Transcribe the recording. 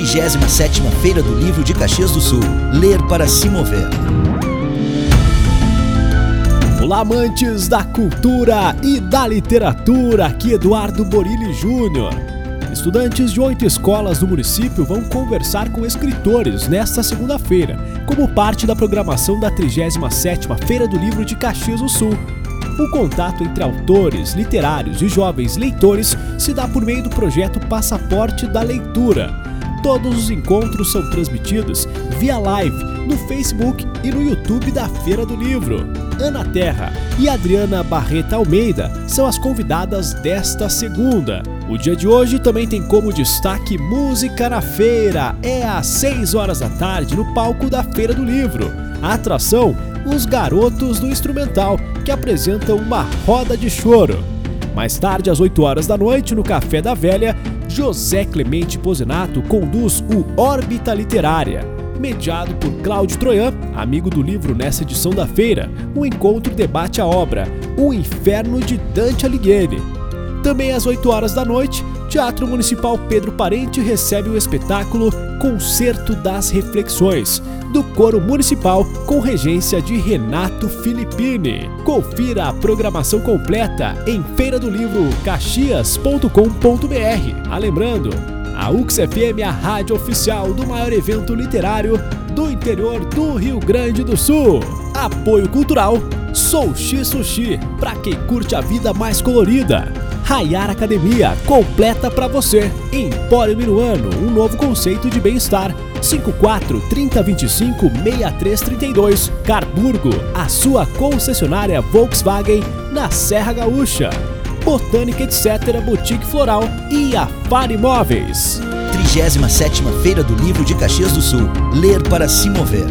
37ª Feira do Livro de Caxias do Sul. Ler para se mover. Olá, amantes da cultura e da literatura. Aqui Eduardo Borilli Júnior. Estudantes de oito escolas do município vão conversar com escritores nesta segunda-feira, como parte da programação da 37ª Feira do Livro de Caxias do Sul. O contato entre autores, literários e jovens leitores se dá por meio do projeto Passaporte da Leitura. Todos os encontros são transmitidos via live no Facebook e no YouTube da Feira do Livro. Ana Terra e Adriana Barreta Almeida são as convidadas desta segunda. O dia de hoje também tem como destaque Música na Feira. É às 6 horas da tarde no palco da Feira do Livro. A atração, os Garotos do Instrumental, que apresentam uma roda de choro. Mais tarde, às 8 horas da noite, no Café da Velha, José Clemente Posinato conduz o Órbita Literária. Mediado por Cláudio Troian, amigo do livro nessa edição da feira, o encontro debate a obra O Inferno de Dante Alighieri. Também às 8 horas da noite, Teatro Municipal Pedro Parente recebe o espetáculo Concerto das Reflexões, do Coro Municipal com regência de Renato Filippini. Confira a programação completa em feira do livro caxias.com.br. Ah, lembrando, a UXFM é a rádio oficial do maior evento literário do interior do Rio Grande do Sul. Apoio cultural Soushi Sushi, para quem curte a vida mais colorida. Rayar Academia, completa para você. Empório Minuano, um novo conceito de bem-estar. 54 3025 6332. Carburgo, a sua concessionária Volkswagen na Serra Gaúcha. Botânica Etc. Boutique Floral e a Far Imóveis. 37ª Feira do Livro de Caxias do Sul. Ler para se mover.